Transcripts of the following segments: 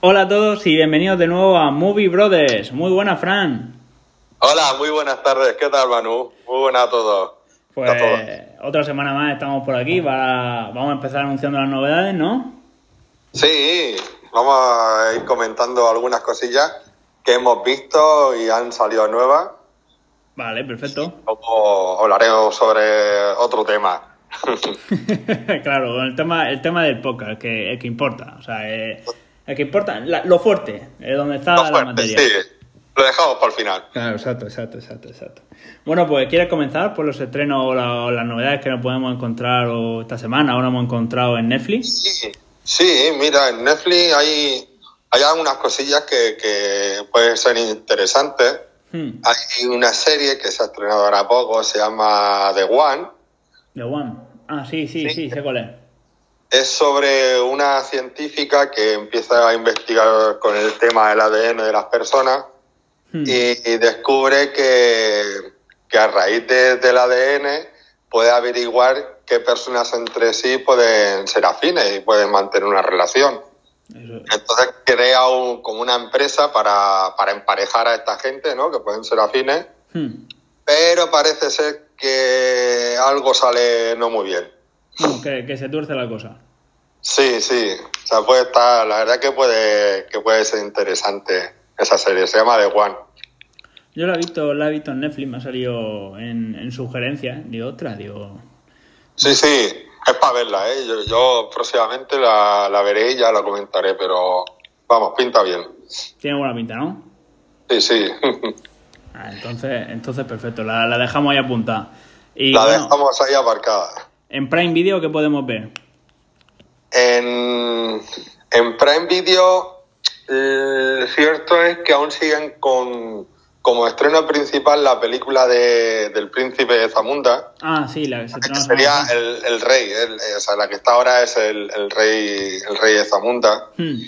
Hola a todos y bienvenidos de nuevo a Movie Brothers. Muy buena, Fran. Hola, muy buenas tardes. ¿Qué tal, Manu? Muy buenas a todos. Pues A todos. otra semana más estamos por aquí. Para... Vamos a empezar anunciando las novedades, ¿no? Sí, vamos a ir comentando algunas cosillas que hemos visto y han salido nuevas. Vale, perfecto. Luego hablaremos sobre otro tema. claro, el tema, el tema del podcast, que, el que importa. O sea, eh, el que importa, la- lo fuerte, es donde está Lo la fuerte, materia. sí. Lo dejamos para el final. Claro, exacto, exacto, exacto, exacto. Bueno, pues ¿quieres comenzar por los estrenos o, la- o las novedades que nos podemos encontrar o esta semana o no hemos encontrado en Netflix? Sí, sí, mira, en Netflix hay, hay algunas cosillas que, que pueden ser interesantes. Hmm, Hay una serie que se ha estrenado ahora poco, se llama The One. The One. Ah, sí, sí, sí, Sí. sé cuál es. Es sobre una científica que empieza a investigar con el tema del ADN de las personas Hmm. y, y descubre que, que a raíz de- del ADN puede averiguar qué personas entre sí pueden ser afines y pueden mantener una relación. Entonces crea un- como una empresa para, para emparejar a esta gente, ¿no? Que pueden ser afines, Hmm. pero parece ser que algo sale no muy bien. Bueno, que, que se tuerce la cosa. Sí, sí. O sea, puede estar, la verdad que puede, que puede ser interesante esa serie. Se llama The One. Yo la he visto, la he visto en Netflix, me ha salido en, en sugerencias. Digo, otra, digo. Sí, sí. Es para verla, ¿eh? Yo, yo próximamente la, la veré y ya la comentaré, pero vamos, pinta bien. Tiene buena pinta, ¿no? Sí, sí. Ah, entonces, entonces perfecto, la, la dejamos ahí apuntada. Y la bueno, dejamos ahí aparcada. En Prime Video, ¿qué podemos ver? En, en Prime Video, eh, cierto es que aún siguen con como estreno principal la película de, del príncipe de Zamunda. Ah, sí, la que se que sería el, el rey, el- eh, o sea, la que está ahora es el, el rey el rey de Zamunda. Hmm.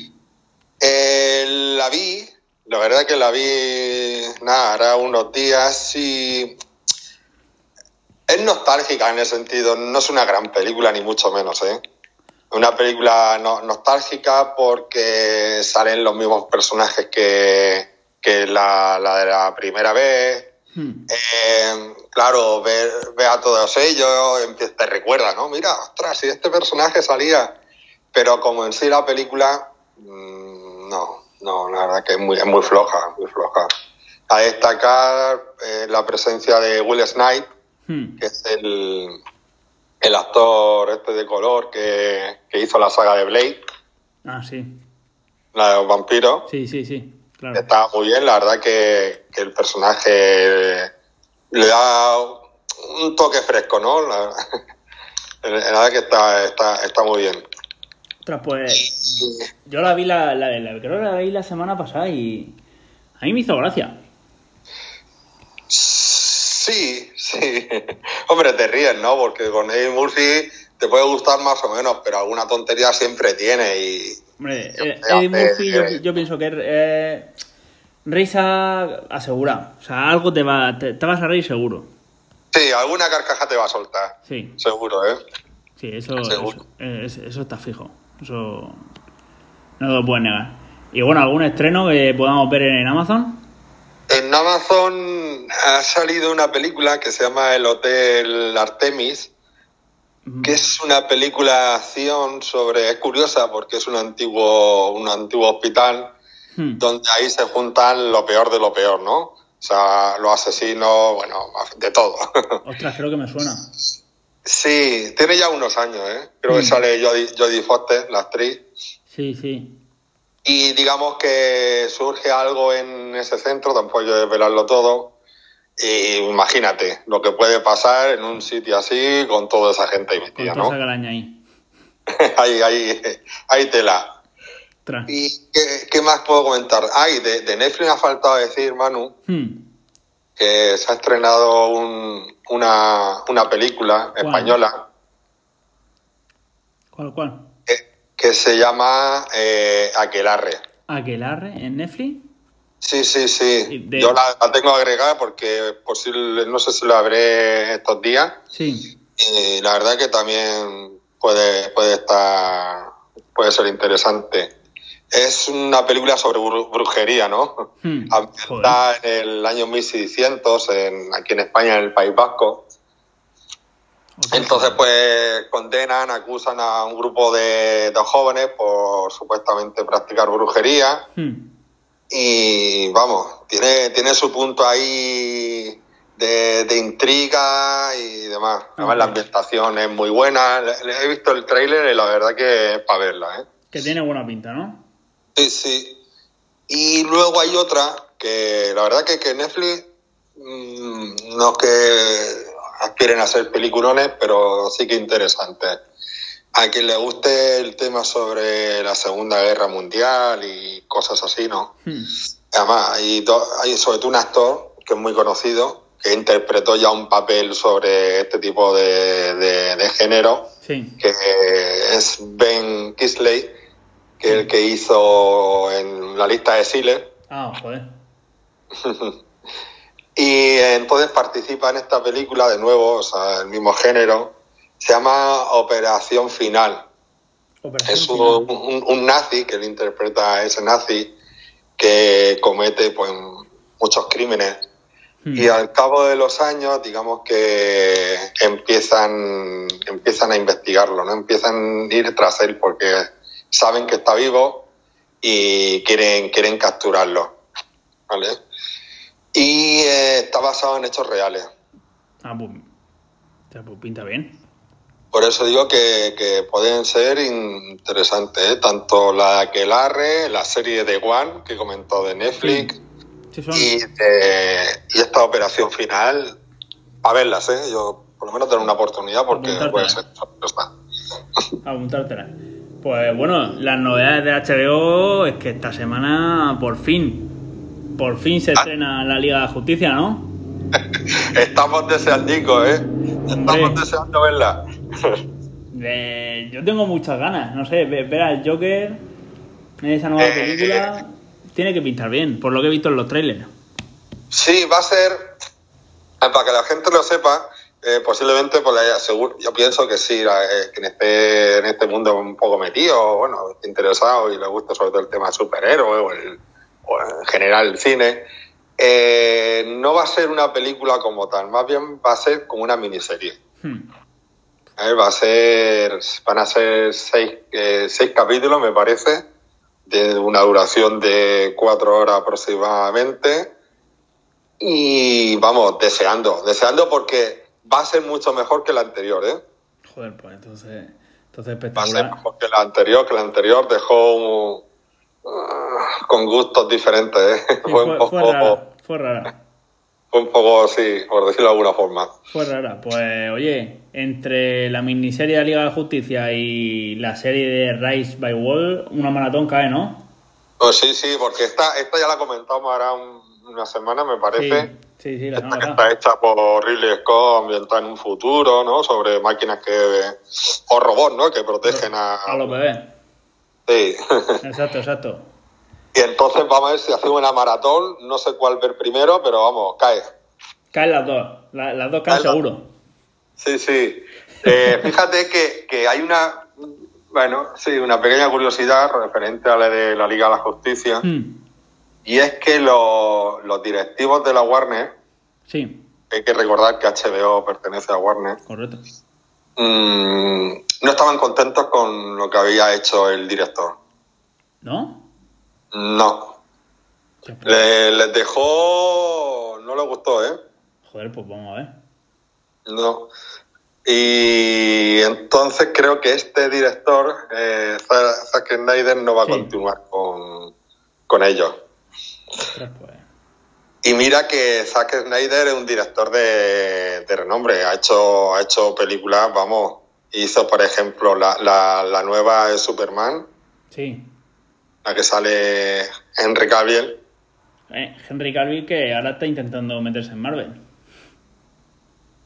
Eh, la vi, la verdad que la vi, nada, ahora unos días y es nostálgica en el sentido, no es una gran película ni mucho menos, ¿eh? Una película no- nostálgica porque salen los mismos personajes que, que la, la de la primera vez. Hmm. Eh, claro, ver a todos ellos, te recuerda, ¿no? Mira, ostras, si este personaje salía. Pero como en sí la película, mm, no, no, la verdad que es muy, es muy floja, muy floja. A destacar eh, la presencia de Will Snipe, Hmm. que es el, el actor este de color que, que hizo la saga de Blade, Ah, sí. la de los vampiros. Sí, sí, sí. Claro. Está muy bien, la verdad que, que el personaje le da un toque fresco, ¿no? La, la verdad que está, está, está muy bien. Ostras, pues yo la vi la, la, la- creo que la vi la semana pasada y a mí me hizo gracia. Sí, sí. Hombre, te ríes, ¿no? Porque con Eddie Murphy te puede gustar más o menos, pero alguna tontería siempre tiene y... Hombre, eh, Eddie Murphy yo, yo pienso que eh, risa asegurada. O sea, algo te va te, te vas a reír seguro. Sí, alguna carcaja te va a soltar, Sí, seguro, ¿eh? sí, eso, eso, eh, es- eso está fijo. Eso no lo puedes negar. Y bueno, algún estreno que podamos ver en Amazon. En Amazon ha salido una película que se llama El Hotel Artemis, que es una película de acción sobre, es curiosa porque es un antiguo, un antiguo hospital Hmm. donde ahí se juntan lo peor de lo peor, ¿no? O sea, los asesinos, bueno, de todo. Ostras, creo que me suena. sí, tiene ya unos años, ¿eh? Creo que Mm. sale Jodie, Jodie Foster, la actriz. Sí, sí. Y digamos que surge algo en ese centro, tampoco que desvelarlo todo. Y imagínate lo que puede pasar en un sitio así con toda esa gente ahí metida, ¿no? ahí. ahí, ahí, ahí tela. ¿Y qué, qué más puedo comentar? Ay, de, de Netflix me ha faltado decir, Manu, Hmm. que se ha estrenado un- una, una película ¿Cuál? española ¿Cuál, cuál? Que, se llama eh, Aquelarre. Aquelarre en Netflix. Sí, sí, sí. de- Yo la, la tengo agregada porque posible, no sé si la veré estos días. Sí. Y la verdad que también puede, puede estar, puede ser interesante. Es una película sobre bru- brujería, ¿no? Hmm, Ambientada en el año 1600, en, aquí en España, en el País Vasco. Entonces, pues condenan, acusan a un grupo de, de jóvenes por supuestamente practicar brujería. Hmm, Y vamos, tiene, tiene su punto ahí de, de intriga y demás. Además, la ambientación es muy buena. He visto el tráiler y la verdad que es para verla, ¿eh? Que tiene buena pinta, ¿no? Sí, sí. Y luego hay otra que la verdad que, que Netflix mm, no es que aspiren a ser peliculones, pero sí que interesante. A quien le guste el tema sobre la Segunda Guerra Mundial y cosas así, ¿no? Hmm, Además, hay, hay sobre todo un actor que es muy conocido, que interpretó ya un papel sobre este tipo de, de- de género, Sí. que es Ben Kisley, que es el que hizo en la lista de Schiller. Ah, joder. Y entonces participa en esta película de nuevo, o sea, el mismo género. Se llama Operación Final. Operación Es un, un- un nazi que él interpreta a ese nazi que comete pues muchos crímenes Hmm, y al cabo de los años digamos que empiezan empiezan a investigarlo no empiezan a ir tras él porque saben que está vivo y quieren quieren capturarlo vale y eh, está basado en hechos reales Ah, pues, pues pinta bien. Por eso digo que, que pueden ser interesantes, ¿eh? tanto la de Aquelarre, la serie de One que comentó de Netflix Sí, y, de- y esta operación final, a verlas, ¿eh? yo por lo menos tener una oportunidad porque puede ser apuntártela. Pues bueno, las novedades de HBO es que esta semana por fin, por fin se Ah. estrena la Liga de la Justicia, ¿no? Estamos deseando, ¿eh? Hombre. Estamos deseando verla. Eh, yo tengo muchas ganas, no sé, ve- ver al Joker en esa nueva Eh. película tiene que pintar bien, por lo que he visto en los trailers. Sí, va a ser, eh, para que la gente lo sepa, eh, posiblemente, pues, la- seguro, yo pienso que sí, la- eh, quien esté en este mundo un poco metido, bueno, interesado y le guste sobre todo el tema de superhéroes o, el- o en general el cine, eh, no va a ser una película como tal, más bien va a ser como una miniserie. Hmm. ¿eh? Va a ser, van a ser seis, eh, seis capítulos, me parece, de una duración de cuatro horas aproximadamente. Y vamos, deseando, deseando porque va a ser mucho mejor que la anterior, ¿eh? Joder, pues entonces, entonces Va a ser mejor que la anterior, que la anterior dejó un- con gustos diferentes, ¿eh? Sí, fue, un poco, fue rara, fue rara. fue un poco, sí, por decirlo de alguna forma. Fue rara. Pues oye, entre la miniserie de Liga de Justicia y la serie de Rise by Wall, una maratón cae, ¿no? Pues sí, sí, porque esta, esta ya la comentamos ahora un- una semana, me Sí, parece. sí, sí, la Esta que está hecha por Ridley Scott, ambientada en un futuro, ¿no? Sobre máquinas que... o robots, ¿no? Que protegen a... A los bebés. Sí. Exacto, exacto. y entonces vamos a ver si hacemos una maratón, no sé cuál ver primero, pero vamos, cae. Caen las dos. La- las dos caen Caen las- seguro. Sí, sí. Eh, fíjate que, que hay una... Bueno, sí, una pequeña curiosidad referente a la de la Liga de la Justicia. Hmm, Y es que los, los directivos de la Warner, Sí, hay que recordar que HBO pertenece a Warner, correcto. mm, no estaban contentos con lo que había hecho el director. ¿No? No. Le- les dejó. No le gustó, ¿eh? Joder, pues vamos a ver. No. Y entonces creo que este director, eh, Za- Zack Snyder, no va Sí. a continuar con, con ellos. Pues. Y mira que Zack Snyder es un director de, de renombre. Ha hecho, ha hecho películas, vamos. Hizo, por ejemplo, la, la, la nueva de Superman, Sí. la que sale Henry Cavill. Eh, Henry Cavill que ahora está intentando meterse en Marvel.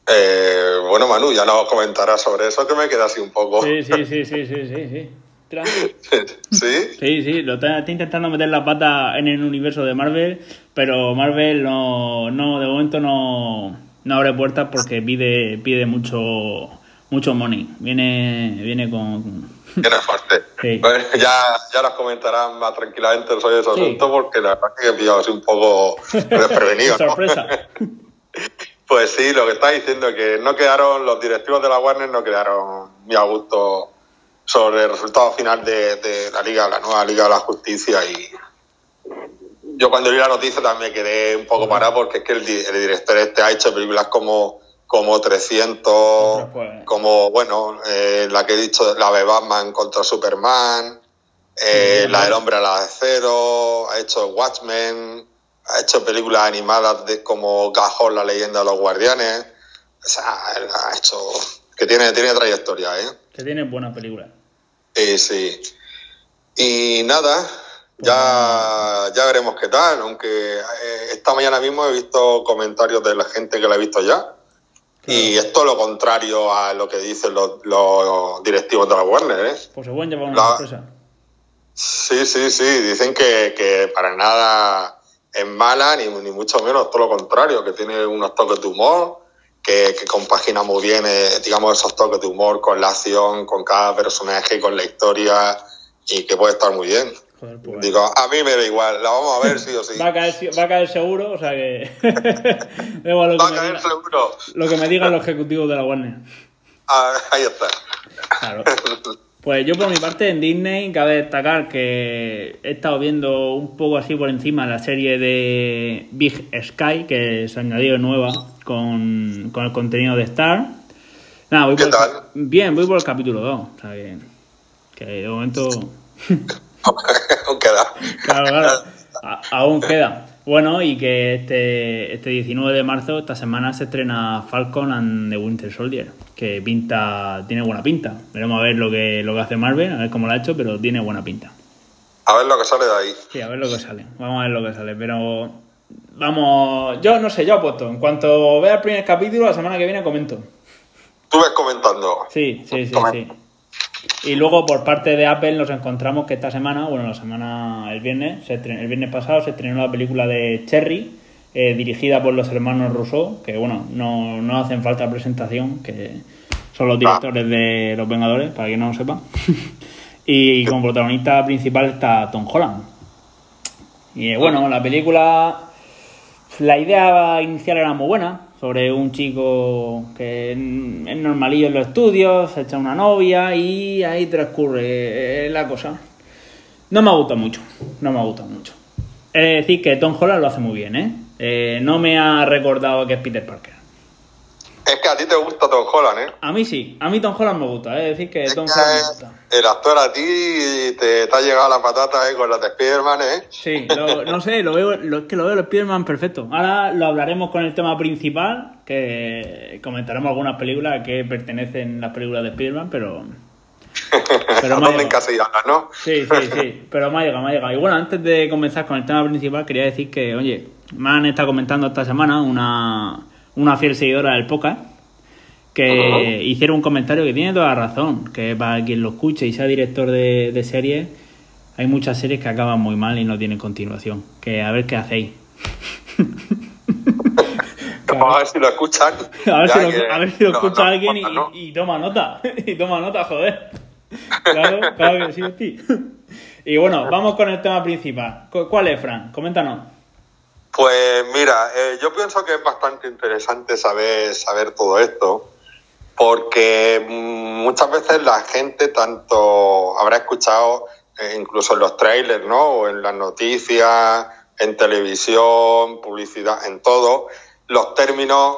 Eh, bueno, Manu, ya nos comentarás sobre eso, que me queda así un poco. Sí, sí, sí, sí, sí, sí, sí. ¿Sí? Sí, sí, lo está, está intentando meter la pata en el universo de Marvel, pero Marvel no, no de momento no, no abre puertas porque pide, pide mucho, mucho money. Viene, viene con... Viene fuerte. Sí. Bueno, ya, ya nos comentarán más tranquilamente sobre ese Sí. asunto porque la verdad es que he pillado así un poco desprevenido. Sorpresa. Pues sí, lo que está diciendo es que no quedaron, los directivos de la Warner no quedaron muy a gusto sobre el resultado final de, de la Liga, la nueva Liga de la Justicia y yo cuando vi la noticia también quedé un poco parado porque es que el director este ha hecho películas como como 300, Ostras, pues. como, bueno, eh, la que he dicho, la de Batman contra Superman, eh, Sí, la del hombre a la de cero, ha hecho Watchmen, ha hecho películas animadas de, como Cajón, la leyenda de los guardianes. O sea, ha hecho. que tiene, tiene trayectoria, ¿eh? Que tiene buena película. Sí, sí. Y nada, ya, ya veremos qué tal, aunque eh, esta mañana mismo he visto comentarios de la gente que la ha visto ya. Y es todo lo contrario a lo que dicen los, los directivos de la Warner, ¿eh? Pues se pueden llevar una La- sorpresa. Sí, sí, sí. Dicen que, que para nada es mala, ni, ni mucho menos, todo lo contrario, que tiene unos toques de humor, que, que compagina muy bien, eh, digamos, esos toques de humor con la acción, con cada personaje, con la historia, y que puede estar muy bien. Joder, pues. Digo, a mí me da igual, la vamos a ver sí o sí. Va a, caer, va a caer seguro, o sea que. da igual lo Va a que, me caer diga- seguro. lo que me digan los ejecutivos de la Warner. Ah, ahí está. Claro. Pues yo por mi parte en Disney cabe destacar que he estado viendo un poco así por encima la serie de Big Sky que se ha añadido nueva con, con el contenido de Star. Nada, voy ¿Qué por el tal? cap- bien, voy por el capítulo 2. O sea que, que de momento Aún queda. Claro, claro. A- aún queda. Bueno, y que este, este 19 de marzo, esta semana, se estrena Falcon and the Winter Soldier, que pinta, tiene buena pinta. Veremos a ver lo que, lo que hace Marvel, a ver cómo lo ha hecho, pero tiene buena pinta. A ver lo que sale de ahí. Sí, a ver lo que sale. Vamos a ver lo que sale, pero vamos, yo no sé, yo apuesto. En cuanto vea el primer capítulo, la semana que viene comento. Tú ves comentando. Sí, sí, sí, sí. Y luego por parte de Apple nos encontramos que esta semana, bueno, la semana, el viernes, el viernes pasado se estrenó la película de Cherry, eh, dirigida por los hermanos Rousseau, que bueno, no, no hacen falta presentación, que son los directores de Los Vengadores, para quien no lo sepa. y como protagonista principal está Tom Holland. Y eh, bueno, la película la idea inicial era muy buena, sobre un chico que es normalillo en los estudios, se echa una novia y ahí transcurre eh, la cosa. No me ha gustado mucho, no me ha gustado mucho. Es decir, que Tom Holland lo hace muy bien, ¿eh? Eh, no me ha recordado que es Peter Parker. Es que a ti te gusta Tom Holland, ¿eh? A mí sí, a mí Tom Holland me gusta, ¿eh? es decir, que Es Tom que Holland me gusta. el actor a ti te, te ha llegado la patata ¿eh? con las de Spiderman, ¿eh? Sí, lo- no sé, lo veo, lo, es que lo veo el Spider-Man perfecto. Ahora lo hablaremos con el tema principal, que comentaremos algunas películas que pertenecen a las películas de Spider-Man, pero... Pero me ha ¿Dónde llegado. encasillarlas, no? Sí, sí, sí, pero me ha llegado, me ha llegado. Y bueno, antes de comenzar con el tema principal, quería decir que, oye, me han estado comentando esta semana una, una fiel seguidora del podcast que Ajá. hicieron un comentario que tiene toda la razón, que para quien lo escuche y sea director de, de series, hay muchas series que acaban muy mal y no tienen continuación. Que a ver qué hacéis. Vamos a ver si lo escuchan. A ver, si lo, a ver si lo no- escucha no alguien y, toma nota. y toma nota, joder. Claro, claro que sí, tío. Y bueno, vamos con el tema principal. Cu- ¿Cuál es, Fran? Coméntanos. Pues mira, eh, yo pienso que es bastante interesante saber, saber todo esto, porque muchas veces la gente tanto habrá escuchado, eh, incluso en los trailers, ¿no? O en las noticias, en televisión, publicidad, en todo, los términos,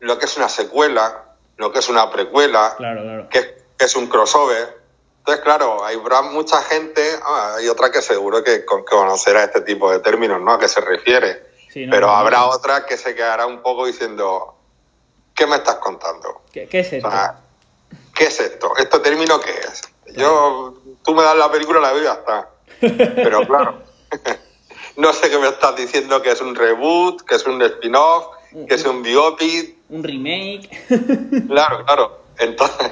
lo que es una secuela, lo que es una precuela, Claro, claro. que es, que es un crossover. Entonces, claro, habrá mucha gente, ah, hay otra que seguro que con- conocerá este tipo de términos, ¿no? A qué se refiere. Sí, no, Pero no, habrá no. otra que se quedará un poco diciendo, ¿qué me estás contando? ¿Qué, qué es O esto? sea, ¿qué es esto? ¿Este término qué es? Yo, tú me das la película, la veo y ya está. Pero claro, no sé qué me estás diciendo que es un reboot, que es un spin-off, que es un biopic. Un remake. Claro, claro. Entonces,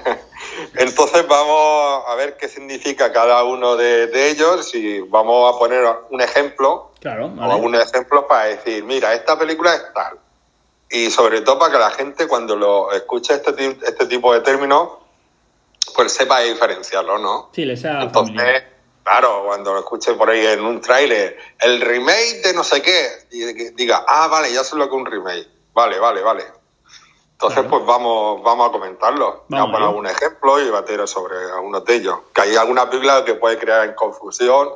entonces vamos a ver qué significa cada uno de, de ellos y vamos a poner un ejemplo claro, o vale. algunos ejemplos para decir, mira, esta película es tal. Y sobre todo para que la gente cuando lo escuche este, este tipo de términos pues sepa diferenciarlo, ¿no? Sí, le sea Entonces, familiar. claro, cuando lo escuche por ahí en un tráiler, el remake de no sé qué, y diga, ah, vale, ya sé lo que es un remake. Vale, vale, vale. Entonces, Claro. pues vamos, vamos a comentarlo. Vamos a poner algún ejemplo y batir sobre algunos de ellos. Que hay alguna película que puede crear en confusión,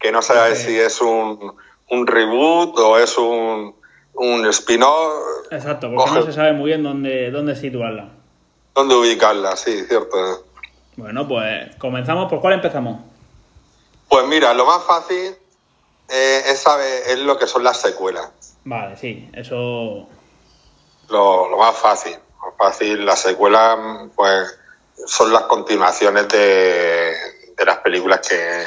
que no sabe si es un, un reboot o es un, un spin-off. Exacto, porque Coge- no se sabe muy bien dónde, dónde situarla. ¿Dónde ubicarla? Sí, cierto. Bueno, pues comenzamos. ¿Por cuál empezamos? Pues mira, lo más fácil eh, es saber es lo que son las secuelas. Vale, sí, eso. Lo, lo más fácil. Lo fácil, las secuelas, pues, son las continuaciones de, de las películas que.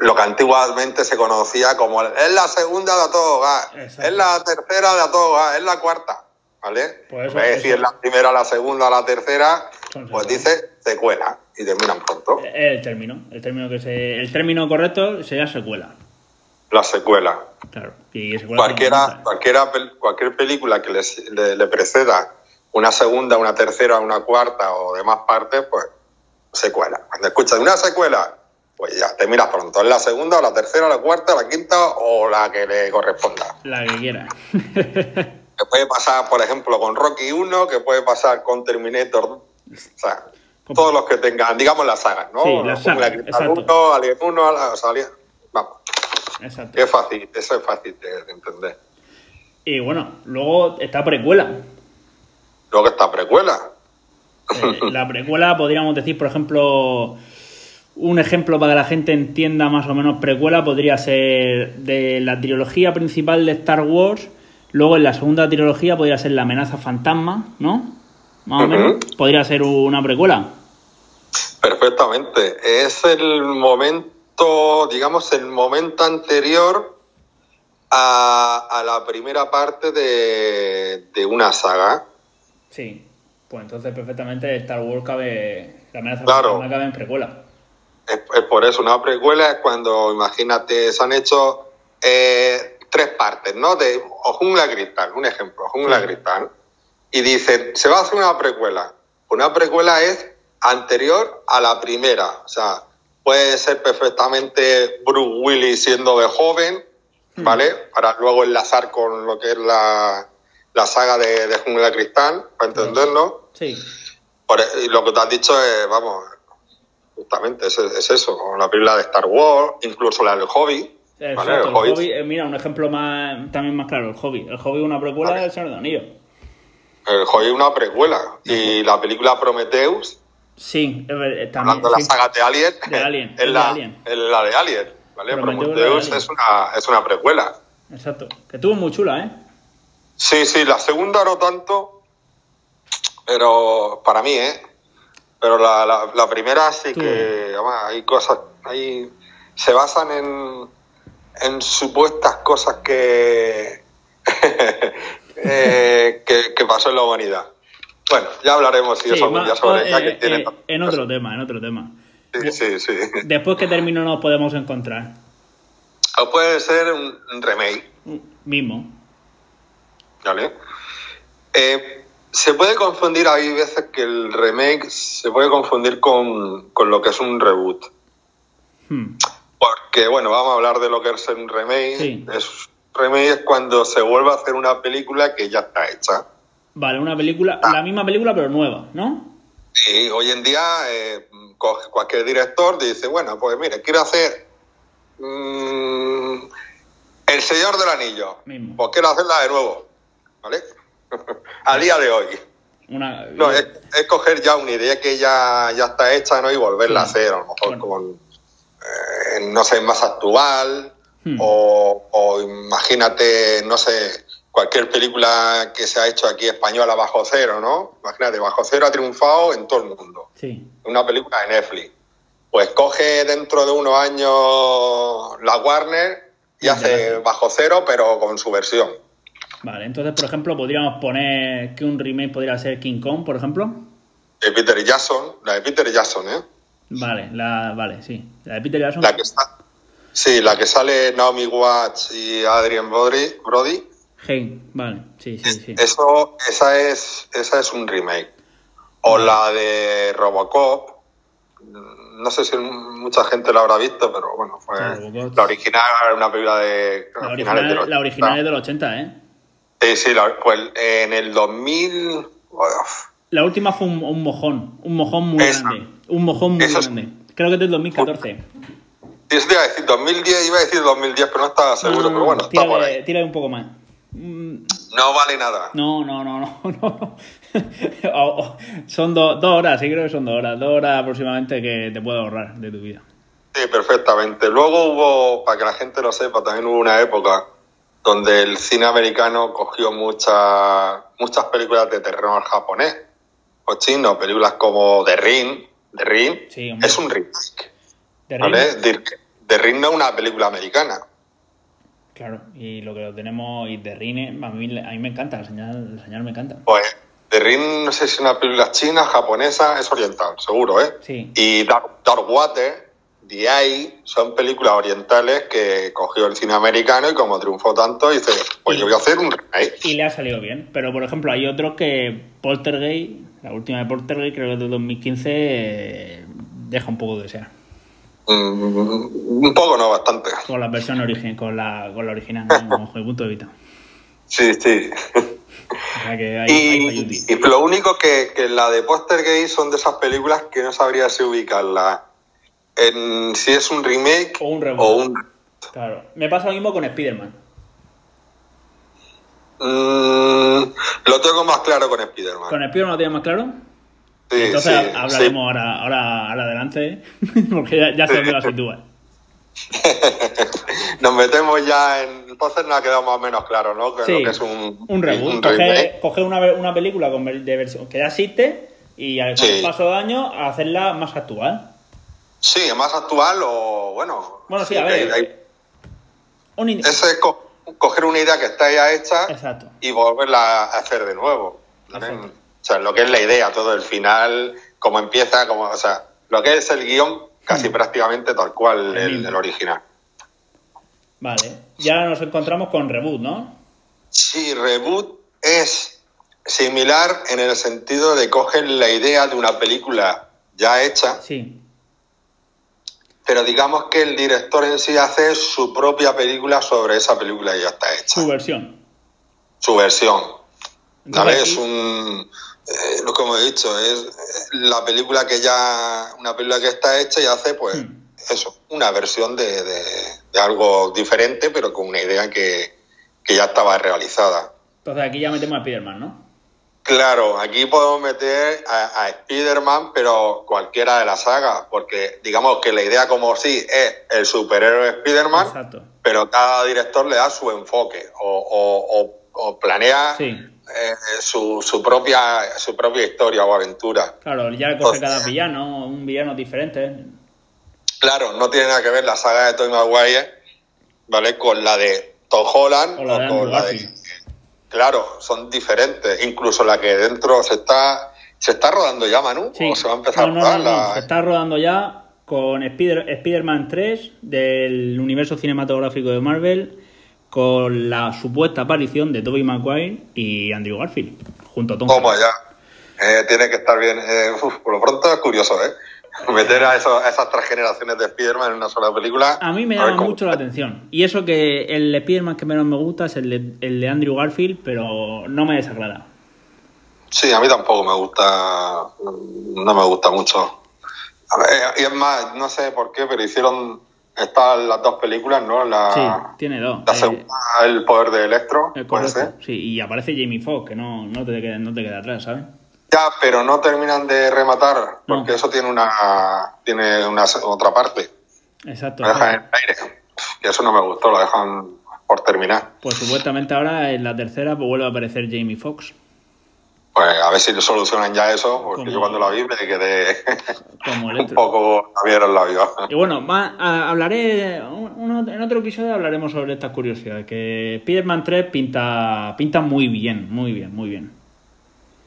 Lo que antiguamente se conocía como es la segunda de a todo es la tercera de a todo gas, es la cuarta, ¿vale? Pues eso- eso- la primera, la segunda, la tercera, Son pues secuelas. dice secuela y terminan pronto. Es el término. El término que se. El término correcto sería secuela. La secuela. Claro. Y secuela cualquiera, cualquiera, cualquier película que les- le, le preceda una segunda, una tercera, una cuarta o demás partes, pues secuela. Cuando escuchas una secuela, pues ya te miras pronto. Es la segunda, o la tercera, la cuarta, la quinta o la que le corresponda. La que quiera. Que puede pasar, por ejemplo, con Rocky 1, que puede pasar con Terminator. O sea, todos los que tengan, digamos, las sagas, ¿no? Sí, las sagas. 1, Alien 1, o sea, Alien- Exacto. es fácil, eso es fácil de- de entender. Y bueno, luego está precuela. Luego está precuela. Eh, la precuela podríamos decir, por ejemplo, un ejemplo para que la gente entienda más o menos precuela podría ser de la trilogía principal de Star Wars, luego en la segunda trilogía podría ser la amenaza fantasma, ¿no? Más o menos. Podría ser una precuela. Perfectamente. Es el momento, digamos, el momento anterior a, a la primera parte de, de una saga. Sí. Pues entonces perfectamente Star Wars cabe, la amenaza Claro. cabe en precuela. Es, es por eso, una precuela es cuando, imagínate, se han hecho eh, tres partes, ¿no? De o Jungla Cristal, un ejemplo, Jungla Sí. Cristal. Y dicen, se va a hacer una precuela. Una precuela es anterior a la primera. O sea, puede ser perfectamente Bruce Willis siendo de joven, Hmm. ¿vale? Para luego enlazar con lo que es la, la saga de, de Jungla Cristal, para entenderlo. Sí. Por- y lo que te has dicho es, vamos, justamente es, es eso, la película de Star Wars, incluso la del Hobby. El el Hobbit. Hobbit, eh, mira, un ejemplo más, también más claro, el hobby. El hobby es una precuela Vale. del Señor de los Anillos. El Hobby es una precuela. Y la película Prometheus, Sí, eh, también. hablando de la sí. saga de Alien, De Alien, es, la, Alien. es la de Alien. ¿vale? Prometheus es una, es una precuela. Exacto. Que tuvo muy chula, ¿eh? Sí, sí, la segunda no tanto, pero para mí, ¿eh? Pero la, la, la primera sí Tú. que, además, hay cosas, hay, se basan en, en supuestas cosas que, eh, que, que pasó en la humanidad. Bueno, ya hablaremos si Sí, eso algún día sobre eh, eh, tiene en otro tema, en otro tema. Sí, sí, sí. Después que término nos podemos encontrar. O puede ser un, remake, Mismo. ¿vale? Eh, se puede confundir, hay veces que el remake se puede confundir con, con lo que es un reboot. Hmm. Porque, bueno, vamos a hablar de lo que es un remake. Sí. Es, remake es cuando se vuelve a hacer una película que ya está hecha. Vale, una película, Ah. la misma película pero nueva, ¿no? Y hoy en día eh, cualquier director dice, bueno, pues mire, quiero hacer mm, El Señor del Anillo. Mismo. Pues quiero hacerla de nuevo. ¿Vale? a día de hoy. Una, No, es, es coger ya una idea que ya, ya está hecha ¿no? y volverla Sí. a hacer, a lo mejor Bueno. con, eh, no sé, más actual, Hmm. o, o imagínate, no sé, cualquier película que se ha hecho aquí española bajo cero, ¿no? Imagínate, bajo cero ha triunfado en todo el mundo. Sí. Una película de Netflix. Pues coge dentro de unos años la Warner y hace. bajo cero, pero con su versión. Vale, entonces, por ejemplo, podríamos poner que un remake podría ser King Kong, por ejemplo. De Peter Jackson, la de Peter Jackson, ¿eh? Vale, la, vale, sí. La de Peter Jackson. La que está. Sí, la que sale Naomi Watts y Adrian Brody. Brody. Hey, vale, sí, sí, sí. Eso, esa es, esa es un remake. O la de Robocop, No sé si mucha gente la habrá visto, pero bueno, fue la original era una película de... La original, la original es del 80, ¿eh? Sí, sí, pues en el 2000... La última fue un, mojón, un mojón muy grande. Un mojón muy grande. Creo que es del 2014. Sí, eso te iba a decir 2010, iba a decir 2010, pero no estaba seguro, pero bueno, está por ahí. Tira un poco más. No vale nada. No, no, no, no. no. son dos horas, sí creo que son dos horas. Dos horas aproximadamente que te puedo ahorrar de tu vida. Sí, perfectamente. Luego hubo, para que la gente lo sepa, también hubo una época donde el cine americano cogió muchas muchas películas de terror japonés o chino, películas como The Ring. The Ring es un remake. ¿vale? The Ring no es una película americana. Claro, y lo que lo tenemos, y The Ring, a mí, a mí me encanta, el señal, el señal me encanta. Pues The Ring, no sé si es una película china, japonesa, es oriental, seguro, ¿eh? Sí. Y Dark, Water, The Eye, son películas orientales que cogió el cine americano y como triunfó tanto, dice, pues yo voy a hacer un remake. Y le ha salido bien, pero por ejemplo hay otro que Poltergeist, la última de Poltergeist, creo que es de 2015, eh, deja un poco de desear. Mm, un poco, no, bastante. Con la versión origen, con la, con la original, bajo mi punto de vista. Sí, sí. y, lo único que, que la de Poster Gay son de esas películas que no sabría si ubicarla en si es un remake o un reboot. Claro. Me pasa lo mismo con Spider-Man. Mm, lo tengo más claro con Spider-Man. ¿Con Spider-Man lo tienes más claro? Entonces hablaremos Ahora, ahora, ahora adelante, porque ya, ya se me la sitúa. Nos metemos ya en. Entonces nos ha quedado más o menos claro, ¿no? Que, sí, que es un, un reboot. coger, una, una, película de versión que ya existe y al paso de años hacerla más actual. Sí, más actual o bueno. Bueno, sí, a ver. Ese es coger una idea que está ya hecha Exacto. y volverla a hacer de nuevo. O sea, lo que es la idea, todo el final, cómo empieza, como, o sea, lo que es el guion, casi hmm. prácticamente tal cual el, el, original. Vale, ya nos encontramos con Reboot, ¿no? Sí, Reboot es similar en el sentido de coger la idea de una película ya hecha. Sí. Pero digamos que el director en sí hace su propia película sobre esa película que ya está hecha. Su versión. Su versión. ¿Vale? Es un eh, como he dicho, es la película que ya, una película que está hecha y hace, pues, hmm. eso, una versión de, de, algo diferente, pero con una idea que, que, ya estaba realizada. Entonces aquí ya metemos a Spider-Man, ¿no? Claro, aquí podemos meter a, a Spider-Man, pero cualquiera de las sagas, porque digamos que la idea como sí es el superhéroe Spider-Man, pero cada director le da su enfoque o, o, o planea sí eh, su, su, propia, su propia historia o aventura. Claro, ya coge cada villano, un villano diferente. Claro, no tiene nada que ver la saga de Tobey Maguire, ¿vale? Con la de Tom Holland o, con la de... Claro, son diferentes. Incluso la que dentro se está... ¿Se está rodando ya, Manu? ¿O se va a empezar a rodar? Se está rodando ya con Spider- Spider-Man 3 del universo cinematográfico de Marvel con la supuesta aparición de Tobey Maguire y Andrew Garfield, junto a Tom Toma ya. Eh, tiene que estar bien. Eh, por lo pronto es curioso, ¿eh? Meter a, esas tres generaciones de Spider-Man en una sola película. A mí me llama mucho la atención. Y eso que el Spider-Man que menos me gusta es el de, el de Andrew Garfield, pero no me desagrada. Sí, a mí tampoco me gusta. No me gusta mucho. A ver, y es más, no sé por qué, pero hicieron están las dos películas, ¿no? La, sí, tiene dos. La segunda, eh, El poder de Electro. puede ser. Sí, y aparece Jamie Foxx, que no, no, te queda, no te queda atrás, ¿sabes? Ya, pero no terminan de rematar, porque eso tiene una tiene una otra parte. Exacto. Lo dejan en el aire. Y eso no me gustó, lo dejan por terminar. Pues supuestamente ahora en la tercera pues vuelve a aparecer Jamie Foxx. Pues a ver si solucionan ya eso, porque yo cuando la vi me quedé un poco abierto el labio. Y bueno, hablaré, en otro episodio hablaremos sobre estas curiosidades, que Spider-Man 3 pinta, pinta muy bien, muy bien, muy bien.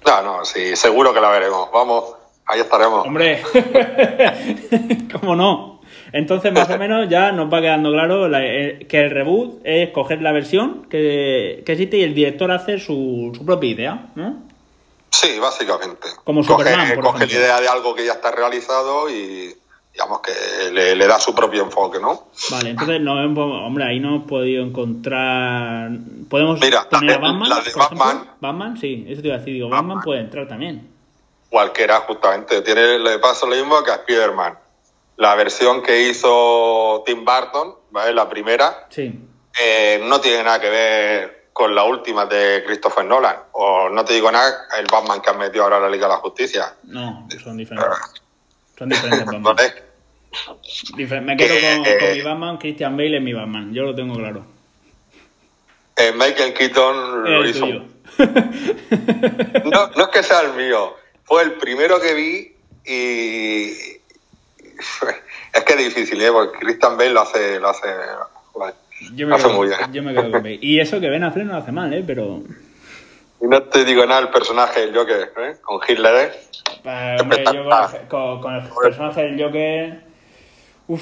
No, no, sí, seguro que la veremos. Vamos, ahí estaremos. Hombre, ¿cómo no? Entonces, más o menos, ya nos va quedando claro eh, que el reboot es coger la versión que, existe y el director hace su, su propia idea, ¿no? Sí, básicamente. Como coge, Superman, por coge la idea de algo que ya está realizado y digamos que le, le da su propio enfoque, ¿no? Vale, entonces no hombre, ahí no hemos podido encontrar. ¿Podemos Mira, poner la a Batman? la de por ejemplo? Batman. Batman, sí, eso te iba a decir. Digo, Batman puede entrar también. Cualquiera, justamente. Tiene, le pasa lo mismo que a Spider-Man. La versión que hizo Tim Burton, ¿vale? La primera, Sí. eh, no tiene nada que ver con la última de Christopher Nolan. O no te digo nada, el Batman que han metido ahora a la Liga de la Justicia. No, son diferentes. Son diferentes Batman. Me quedo Que, con, eh, con mi Batman, Christian Bale es mi Batman. Yo lo tengo claro. Eh, Michael Keaton lo el hizo. No, no es que sea el mío, fue el primero que vi y es que es difícil, ¿eh? porque Christian Bale lo hace, lo hace, Yo me, hace quedo, muy bien. yo me quedo con Bale. Y eso que Ben Affleck no lo hace mal, ¿eh? Pero. Y no te digo nada el personaje del Joker, ¿eh? con Hitler, ¿eh? eh, hombre, yo con, con- con el personaje del Joker. Uff.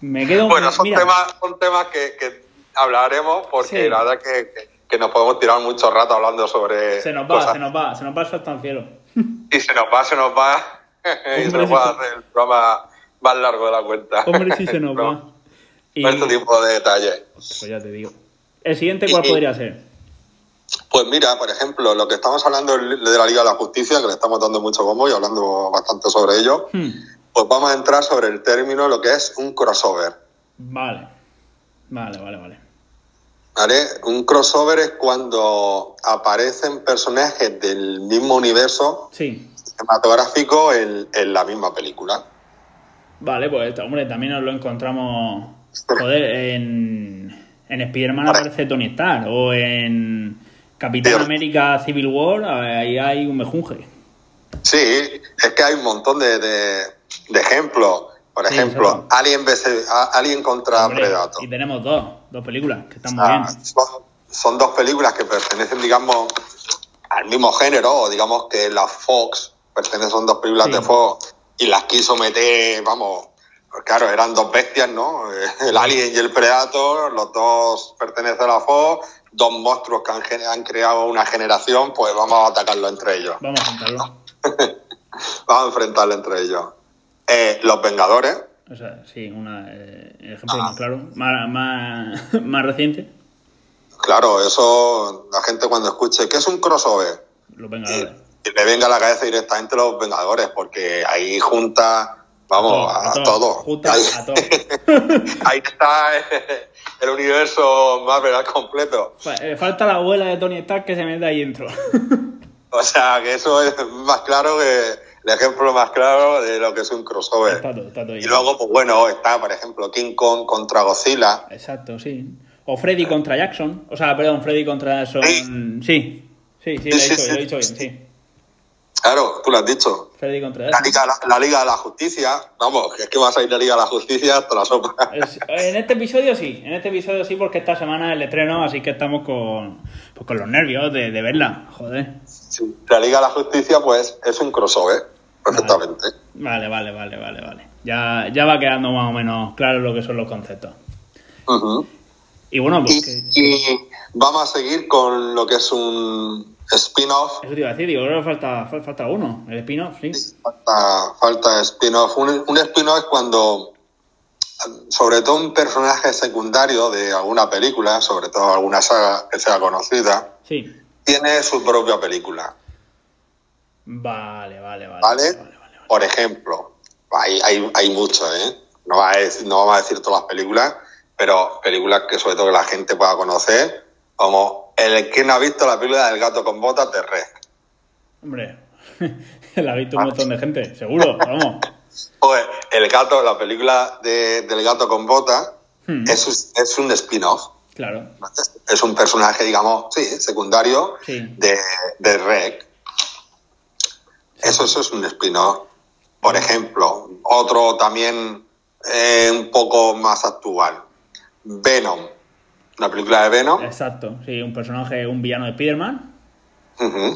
Me quedo. Bueno, son mira, temas, son temas que, que hablaremos porque Sí. la verdad que, que- que nos podemos tirar mucho rato hablando sobre Se nos va, cosas. se nos va, se nos va el cielo. Y se nos va, se nos va y se nos va a hacer el programa más largo de la cuenta. Hombre, sí se nos No, va. Y, este tipo de detalles. pues ya te digo. ¿El siguiente cuál Y- podría ser? Pues mira, por ejemplo, lo que estamos hablando de la Liga de la Justicia, que le estamos dando mucho bombo y hablando bastante sobre ello, Hmm, pues vamos a entrar sobre el término lo que es un crossover. Vale. Vale, vale, vale. ¿Vale? Un crossover es cuando aparecen personajes del mismo universo Sí. cinematográfico en, en la misma película. Vale, pues hombre, también nos lo encontramos. Joder, en. En Spider-Man aparece Tony Stark. O en Capitán. América Civil War, ahí hay un mejunje. Sí, es que hay un montón de, de- de ejemplos. Por Sí, ejemplo. Alien, vs- Alien contra Hombre, Predator. y tenemos dos, dos películas que están muy Ah, bien. son, son dos películas que pertenecen, digamos, al mismo género, o digamos que la Fox pertenecen, son dos películas Sí. de Fox, y las quiso meter, vamos, claro, eran dos bestias, ¿no? El Alien y el Predator, los dos pertenecen a la Fox, dos monstruos que han, han creado una generación, pues vamos a atacarlo entre ellos. Vamos a juntarlo. Vamos a enfrentarlo entre ellos. Eh, los Vengadores, O sea, sí, una, eh, ejemplo Ah. más claro, más, más, más reciente, claro, eso, la gente cuando escuche, ¿qué es un crossover? los y, Vengadores. y le venga a la cabeza directamente los Vengadores, porque ahí junta, vamos, A a, todo, junta ahí, a todo. ahí está el universo Marvel al completo. Eh, Falta la abuela de Tony Stark que se mete ahí dentro. O sea, que eso es más claro que el ejemplo más claro de lo que es un crossover. está todo, está todo ahí. Y luego, pues bueno, está, por ejemplo, King Kong contra Godzilla. Exacto, sí. O Freddy contra Jackson. O sea, perdón, Freddy contra Jackson. Sí, sí, sí, lo he Sí, dicho, sí, lo he sí. dicho bien, sí. Claro, tú lo has dicho. Freddy contra La. Liga, la, la Liga de la Justicia, vamos, es que vas a ir la Liga de la Justicia hasta la sopa. Es- En este episodio sí, en este episodio sí, porque esta semana es el estreno, así que estamos con, pues con los nervios de, de verla. Joder. Sí, La Liga de la Justicia, pues, es un crossover, perfectamente. Vale, vale, vale, vale, vale. Ya, ya va quedando más o menos claro lo que son los conceptos. Y bueno, pues y, que- y vamos a seguir con lo que es un spin-off. eso te iba a decir, digo, que falta, fal- falta uno, el spin-off, sí. Falta, falta spin-off. Un, un spin-off es cuando, sobre todo un personaje secundario de alguna película, sobre todo alguna saga que sea conocida, Sí. tiene su propia película. Vale, vale, vale. ¿Vale? vale, vale, vale. Por ejemplo, hay, hay, hay mucho, ¿eh? No, va a decir- no vamos a decir todas las películas, pero películas que sobre todo que la gente pueda conocer, como el que no ha visto la película del gato con botas de Red. Hombre, la ha visto un montón de gente, seguro, vamos. Pues el gato, la película de- del gato con botas Hmm, es, un- es un spin-off. Claro. Es un personaje, digamos, sí, secundario Sí. de, de Rec. Eso, eso es un spin-off. Por ejemplo, otro también eh, un poco más actual. Venom. Una película de Venom, exacto. Sí, un personaje, un villano de Spider-Man.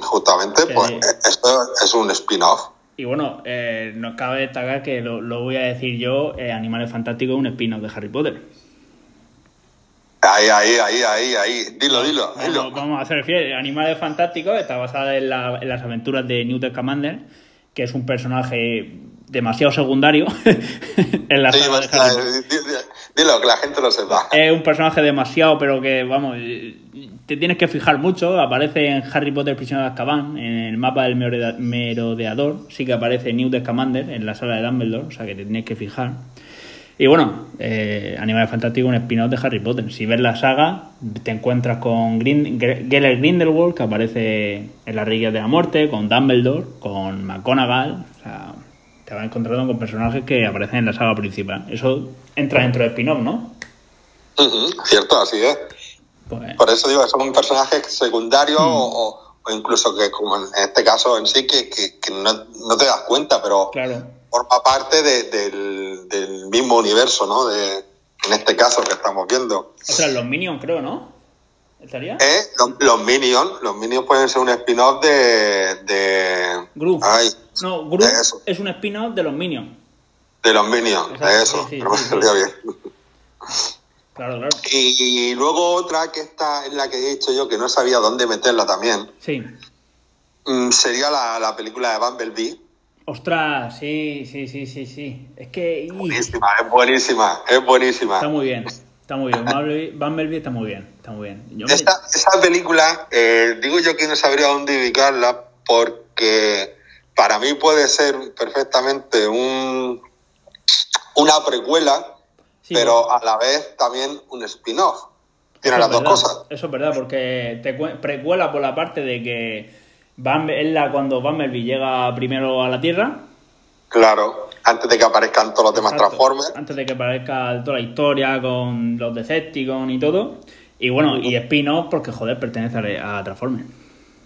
justamente, Que- pues esto es un spin-off. Y bueno, eh, nos cabe destacar que lo, lo voy a decir yo, eh, Animales Fantásticos es un spin-off de Harry Potter. Ahí, ahí, ahí, ahí, ahí. Dilo, dilo, dilo. Vamos, vamos a hacer fiel. Animales Fantásticos está basada en, la- en las aventuras de Newt Scamander, que es un personaje demasiado secundario en la Sí, saga de Harry Potter. Di- di- dilo, que la gente lo sepa. Es un personaje demasiado, pero que, vamos, te tienes que fijar mucho. Aparece en Harry Potter Prisionero de Azkaban, en el mapa del merode- merodeador. Sí que aparece Newt Scamander en la sala de Dumbledore, o sea que te tienes que fijar. Y bueno, eh, Animales Fantásticos, un spin-off de Harry Potter. Si ves la saga, te encuentras con Grin- Gre- Gellert Grindelwald, que aparece en la Reliquia de la Muerte, con Dumbledore, con McGonagall. O sea, te vas encontrando con personajes que aparecen en la saga principal. Eso entra dentro de spin-off, ¿no? Cierto, así es. Pues, Por eso digo que son personajes secundarios o, o incluso que, como en este caso en sí, que, que- que no, no te das cuenta, pero claro. forma parte de- del, del mismo universo, ¿no? De, en este caso que estamos viendo. Ostras, los Minions, creo, ¿no? ¿Estaría? ¿Eh? Los, los Minions, los Minions pueden ser un spin-off de, de... Gru. Ay, No, Eso. es un spin-off de los Minions. de los Minions, Exacto, eso, sí, sí, pero me sí, bien. Claro, claro. Y luego otra que está en la que he dicho yo que no sabía dónde meterla también, Sí. mm, sería la, la película de Bumblebee. Ostras, sí, sí, sí, sí, sí. Es que Buenísima, es buenísima, es buenísima. está muy bien. Está muy bien. Bumblebee, Bumblebee está muy bien. Está muy bien. Yo me- Esa, esa película, eh, digo yo que no sabría dónde ubicarla porque para mí puede ser perfectamente un, una precuela, sí, pero a la vez también un spin-off. Tiene las dos verdad, cosas. Eso es verdad, porque te cue- precuela por la parte de que es la cuando Bumblebee llega primero a la Tierra. Claro, antes de que aparezcan todos los demás Exacto, Transformers. Antes de que aparezca toda la historia con los Decepticons y todo. Y bueno, y spin-off porque, joder, pertenece a Transformers.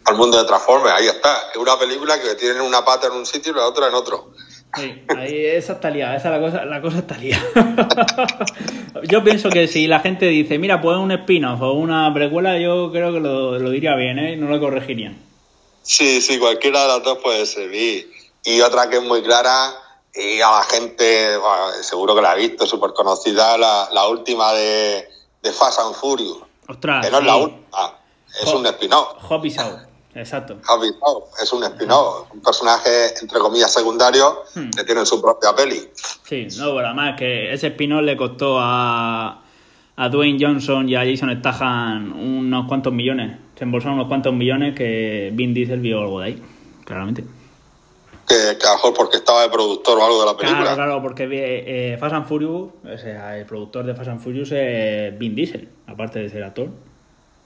Al mundo de Transformers, ahí está. Es una película que tiene una pata en un sitio y la otra en otro. Sí, ahí esa está liada, esa la cosa, la cosa está liada. yo pienso que si la gente dice, mira, pues un spin-off o una precuela, yo creo que lo, lo diría bien, ¿eh? No lo corregirían. Sí, sí, cualquiera de las dos puede servir. Y otra que es muy clara, y a la gente, bueno, seguro que la ha visto, súper conocida, la, la última de, de Fast and Furious. Ostras, que no es la última, es un spin-off. Hop out, exacto. Hour, es un spin-off, un personaje, entre comillas, secundario, Hmm. que tiene su propia peli. Sí, no, pero además que ese spin-off le costó a, a Dwayne Johnson y a Jason Statham unos cuantos millones. Se embolsaron unos cuantos millones que Vin Diesel vio algo de ahí, claramente. Que, que a lo mejor porque estaba de productor o algo de la película. Claro, claro, porque eh, Fast and Furious, o sea, el productor de Fast and Furious es Vin Diesel, aparte de ser actor.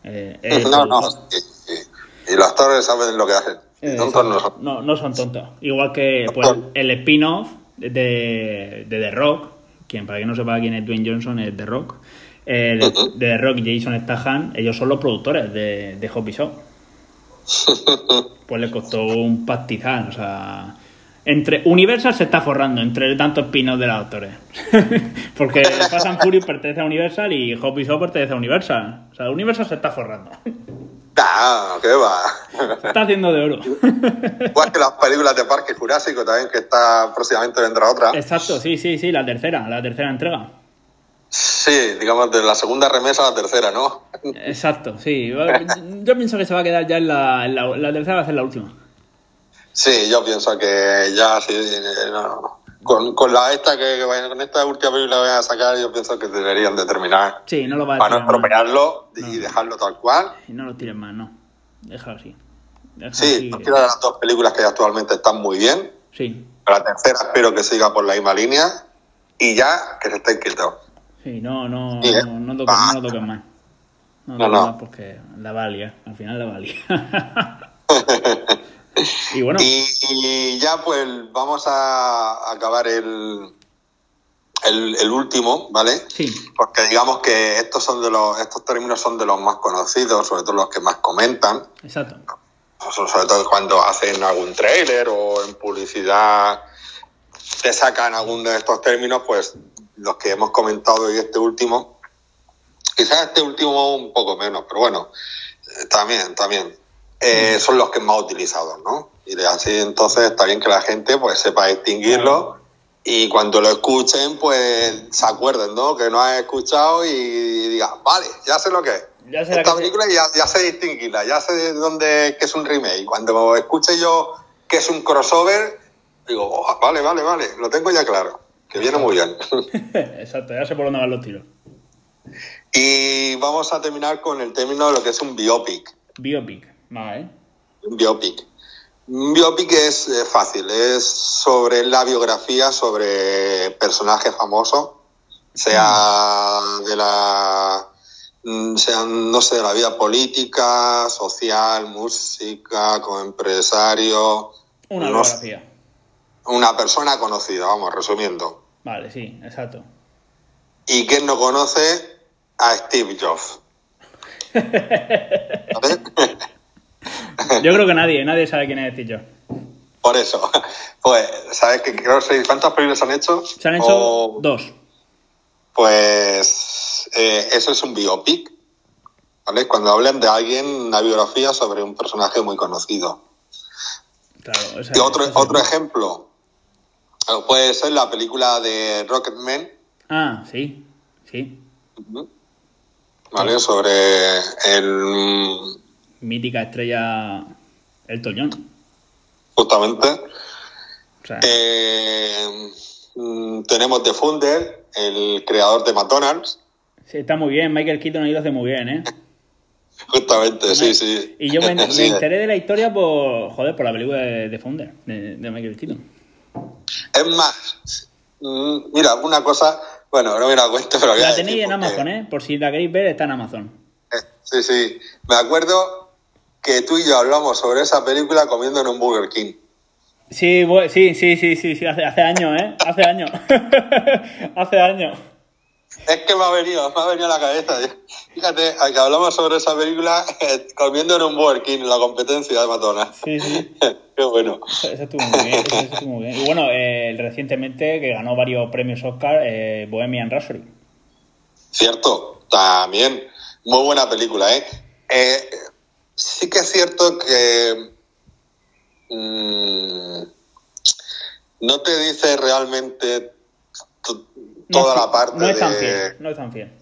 Eh, No, no. Y, los actores saben lo que hacen. Eh, Tontos no son. no, no son tontos. Igual que pues, el spin-off de, de The Rock, quien para que no sepa quién es Dwayne Johnson es The Rock, eh, de, The Rock y Jason Statham, ellos son los productores de, de Hobby Shop. Pues le costó un pastizal, o sea... Entre Universal se está forrando entre tantos spin-offs de los actores. Porque Fast and Furious pertenece a Universal y Hobby Shop pertenece a Universal. O sea, Universal se está forrando. Nah, ¿qué va? Se está haciendo de oro. Igual que las películas de Parque Jurásico también, que está próximamente vendrá otra. Exacto, sí, sí, sí, la tercera, la tercera entrega. Sí, digamos de la segunda remesa a la tercera, ¿no? Exacto, sí. Yo pienso que se va a quedar ya en la, en la, la tercera, va a ser la última. Sí, yo pienso que ya sí, eh, no. con, con la esta que, que vayan- con esta última película que vayan a sacar, yo pienso que deberían de terminar Sí, no lo va a para no estropearlo y dejarlo tal cual. Y no lo tires más, no. Déjalo así. Déjalo Sí, cualquiera de las dos películas que actualmente están muy bien. Sí, La tercera espero que siga por la misma línea y ya que se estén quietos. sí, no, no, Sí, ¿eh? no, no, toques, no lo toques más. No, No, no. más porque la va a liar, al final la va a liar. Y bueno, Y, y ya pues vamos a acabar el, el, el último, ¿vale? sí, Porque digamos que estos son de los, estos términos son de los más conocidos, sobre todo los que más comentan, exacto. so- sobre todo cuando hacen algún tráiler o en publicidad te sacan alguno de estos términos, pues los que hemos comentado y este último, quizás este último un poco menos, pero bueno, también, también, eh, son los que más utilizados, ¿no? Y de así entonces está bien que la gente pues sepa distinguirlo y cuando lo escuchen, pues se acuerden, ¿no? Que no has escuchado y digan, vale, ya sé lo que es. Ya sé la Esta película ya, ya sé distinguirla, ya sé de dónde que es un remake. Cuando escuche yo que es un crossover, digo, "Oh, vale, vale, vale, lo tengo ya claro, que viene muy bien. Exacto, ya sé por dónde van los tiros. y vamos a terminar con el término de lo que es un biopic. Biopic, vale. Un biopic. Un biopic es eh, fácil, es sobre la biografía, sobre personajes famosos, sea de la, mm, sean, no sé, de la vida política, social, música, como empresario, Una biografía. una persona conocida, vamos, resumiendo. Vale, sí, exacto. ¿Y quién no conoce a Steve Jobs? Yo creo que nadie, nadie sabe quién es Steve Jobs. Por eso, pues, ¿sabes qué? Creo que cuántas películas han hecho? Se han hecho O- dos. Pues eh, eso es un biopic, ¿vale? Cuando hablan de alguien, una biografía sobre un personaje muy conocido. Claro, esa- Y otro, otro ejemplo eh, puede ser la película de Rocketman, Ah, sí, sí. ¿vale? Sobre el... Mítica estrella Elton John. Justamente. O sea, Eh, mm, tenemos The Funder, el creador de McDonald's. sí, está muy bien. Michael Keaton ahí lo hace muy bien, ¿eh? Justamente, sí, sí. Y yo me, me Sí. enteré de la historia por, joder, por la película de, de Founder, de, de Michael Keaton. Es más, mm, mira, una cosa, bueno, no me la cuento, pero La tenéis en Amazon, ¿eh? Por si la queréis ver, está en Amazon. Eh, Sí, sí. Me acuerdo que tú y yo hablamos sobre esa película comiendo en un Burger King. Sí, sí, sí, sí, sí, sí, hace, hace años, ¿eh? Hace años. hace años. Es que me ha venido, me ha venido a la cabeza. Fíjate, a que hablamos sobre esa película eh, comiendo en un Burger King, la competencia de McDonald's. Sí, sí. Qué bueno. Eso, eso estuvo muy bien, eso, eso estuvo muy bien. Y bueno, eh, recientemente que ganó varios premios Oscar, eh, Bohemian Rhapsody. Cierto, también. Muy buena película, ¿eh? Eh, sí que es cierto que mm, no te dice realmente No toda la parte No es tan de... fiel, no es tan fiel.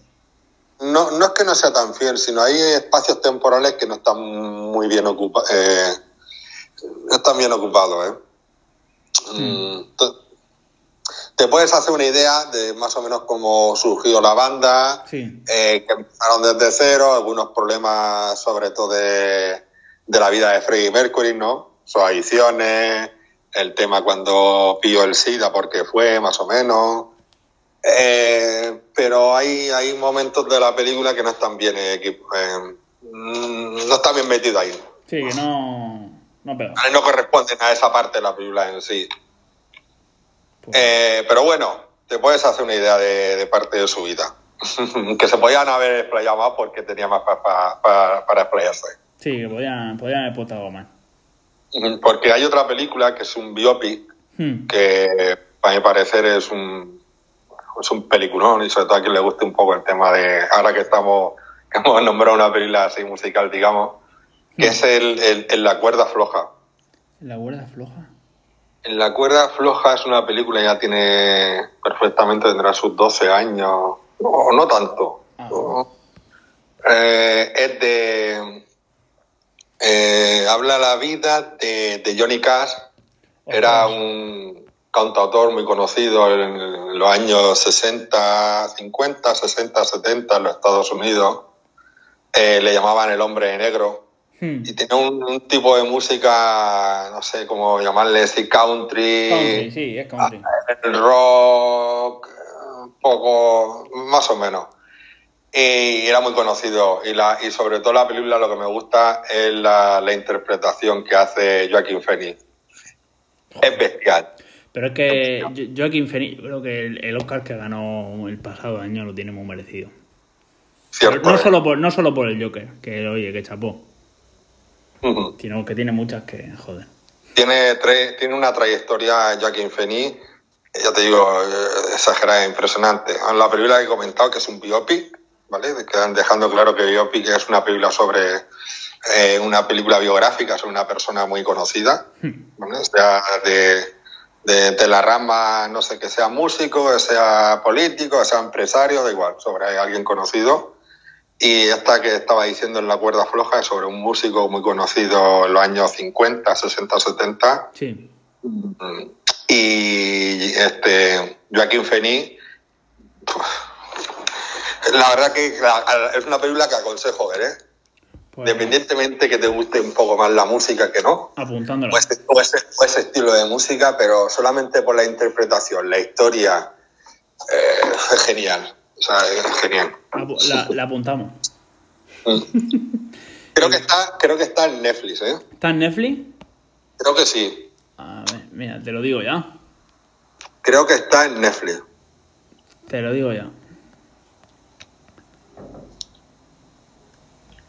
No, no es que no sea tan fiel, sino hay espacios temporales que no están muy bien ocupados. no están bien ocupados, ¿eh? Mm, te- puedes hacer una idea de más o menos cómo surgió la banda, Sí. eh, que empezaron desde cero, algunos problemas sobre todo de, de la vida de Freddie Mercury, ¿no? Sus adicciones, el tema cuando pilló el SIDA, porque fue, más o menos. Eh, pero hay, hay momentos de la película que no están bien eh, no están bien metidos ahí. Sí, que no, no pega. No corresponden a esa parte de la película en sí. Pues, Eh, pero bueno, te puedes hacer una idea de, de parte de su vida. que se podían haber explayado más porque tenía más pa- pa- pa- para explayarse. sí, que podían, podían haber algo más. Porque hay otra película que es un biopic Hmm. que para mi parecer es un, es un peliculón y sobre todo a quien le guste un poco el tema de, ahora que estamos, que hemos nombrado una película así musical, digamos, que es el, el- el La cuerda floja. La cuerda floja. En La cuerda floja es una película, ya tiene perfectamente, tendrá sus 12 años, no, no tanto. Ah. No. Eh, es de... eh, habla la vida de, de Johnny Cash, era un cantautor muy conocido en los años 60, 50, 60, 70 en los Estados Unidos. Eh, le llamaban el hombre negro Hmm. y tiene un, un tipo de música, no sé cómo llamarle, así country, Country, sí, es country. el rock, un poco, más o menos. Y era muy conocido. Y, la, y sobre todo la película lo que me gusta es la, la interpretación que hace Joaquín Phoenix. Es bestial. Pero es que Jo- Joaquin Phoenix, yo creo que el, el Oscar que ganó el pasado año lo tiene muy merecido. Cierto. no, solo por, no solo por el Joker, que oye, que chapó, Ujú. sino que tiene muchas que, joder. Tiene, tre- tiene una trayectoria Joaquin Phoenix, ya te digo, eh, exagerada, impresionante. La película que he comentado, que es un biopic, ¿vale? Quedan dejando claro que biopic es una película sobre eh, una película biográfica sobre una persona muy conocida, ¿vale? sea de, de, la rama, no sé, que sea músico, que sea político, que sea empresario, da igual, sobre alguien conocido. Y esta que estaba diciendo en la cuerda floja es sobre un músico muy conocido en los años 50, 60, 70. Sí. Y este, Joaquín Fení, la verdad que es una película que aconsejo ver, ¿eh? Pues- Independientemente que te guste un poco más la música que no. Apuntándolo. O ese, estilo de música, pero solamente por la interpretación, la historia, eh, es genial. O sea, es genial. La, apuntamos. Mm. creo, que está, creo que está en Netflix, ¿eh? ¿Está en Netflix? Creo que sí. A ver, mira, te lo digo ya. Creo que está en Netflix. Te lo digo ya.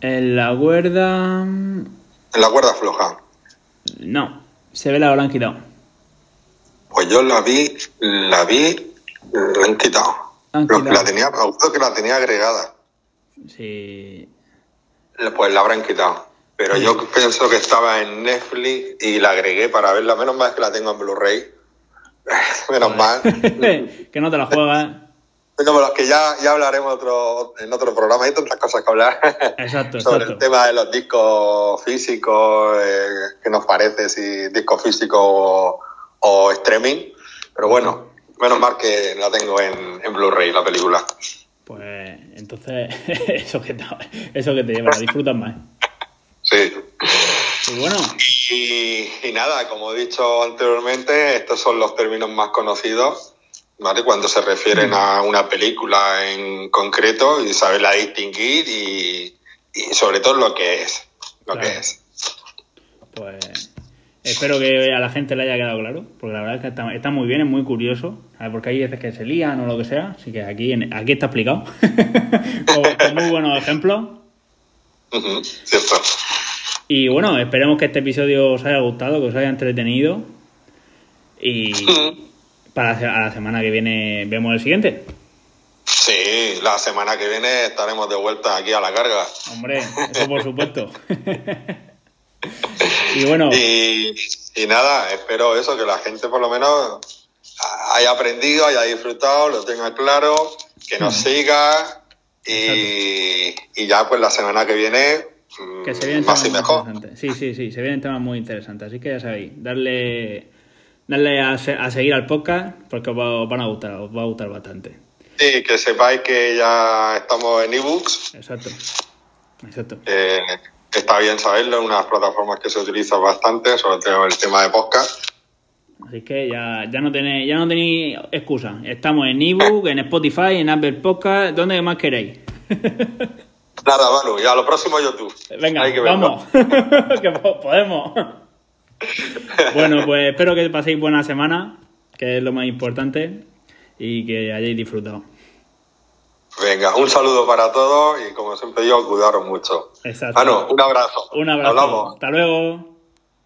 En la cuerda. En la cuerda floja. No, se ve la habrán quitado. Pues yo la vi, la vi, la han quitado. La tenía, que la tenía agregada. Sí. Pues la habrán quitado. Pero yo pienso que estaba en Netflix y la agregué para verla. Menos mal que la tengo en Blu-ray. Menos mal. que no te la juegas. Los que ya, ya hablaremos otro, en otro programa, hay tantas cosas que hablar exacto, sobre el tema de los discos físicos, eh, qué nos parece, si disco físico o, streaming. Pero bueno, menos mal que la tengo en, en Blu-ray, la película. Pues entonces, eso que te, eso que te lleva, disfrutas más. Sí. Y bueno. Y, y nada, como he dicho anteriormente, estos son los términos más conocidos ¿vale? Cuando se refieren a una película en concreto y saberla distinguir y, y sobre todo lo que es. Lo que es. Pues espero que a la gente le haya quedado claro, porque la verdad es que está, muy bien, es muy curioso, porque hay veces que se lían o lo que sea, así que aquí, aquí está explicado, con, muy buenos ejemplos. cierto. Y bueno, esperemos que este episodio os haya gustado, que os haya entretenido. Y, para la semana que viene vemos el siguiente. Sí, la semana que viene estaremos de vuelta aquí a la carga. Hombre, eso por supuesto. y bueno. Y, nada, espero eso, que la gente por lo menos haya aprendido, haya disfrutado, lo tenga claro, que nos siga y, ya pues la semana que viene que se vienen más y mejor. Sí, sí, sí, se vienen temas muy interesantes. Así que ya sabéis, darle darle a, a, seguir al podcast porque os, va, van a gustar, os va a gustar bastante. Sí, que sepáis que ya estamos en ebooks. Exacto. Exacto. Eh, está bien saberlo, unas plataformas que se utilizan bastante, sobre todo el tema de podcast. Así que ya, ya no tenéis ya no tenéis excusa. Estamos en ebook, en Spotify, en Apple Podcast, donde más queréis. Nada, Manu, ya lo próximo YouTube. Venga, vamos. que podemos. bueno, pues espero que paséis buena semana, que es lo más importante, y que hayáis disfrutado. Venga, un saludo para todos y como siempre digo, cuidaros mucho. Exacto. un abrazo. Un abrazo. Hasta luego.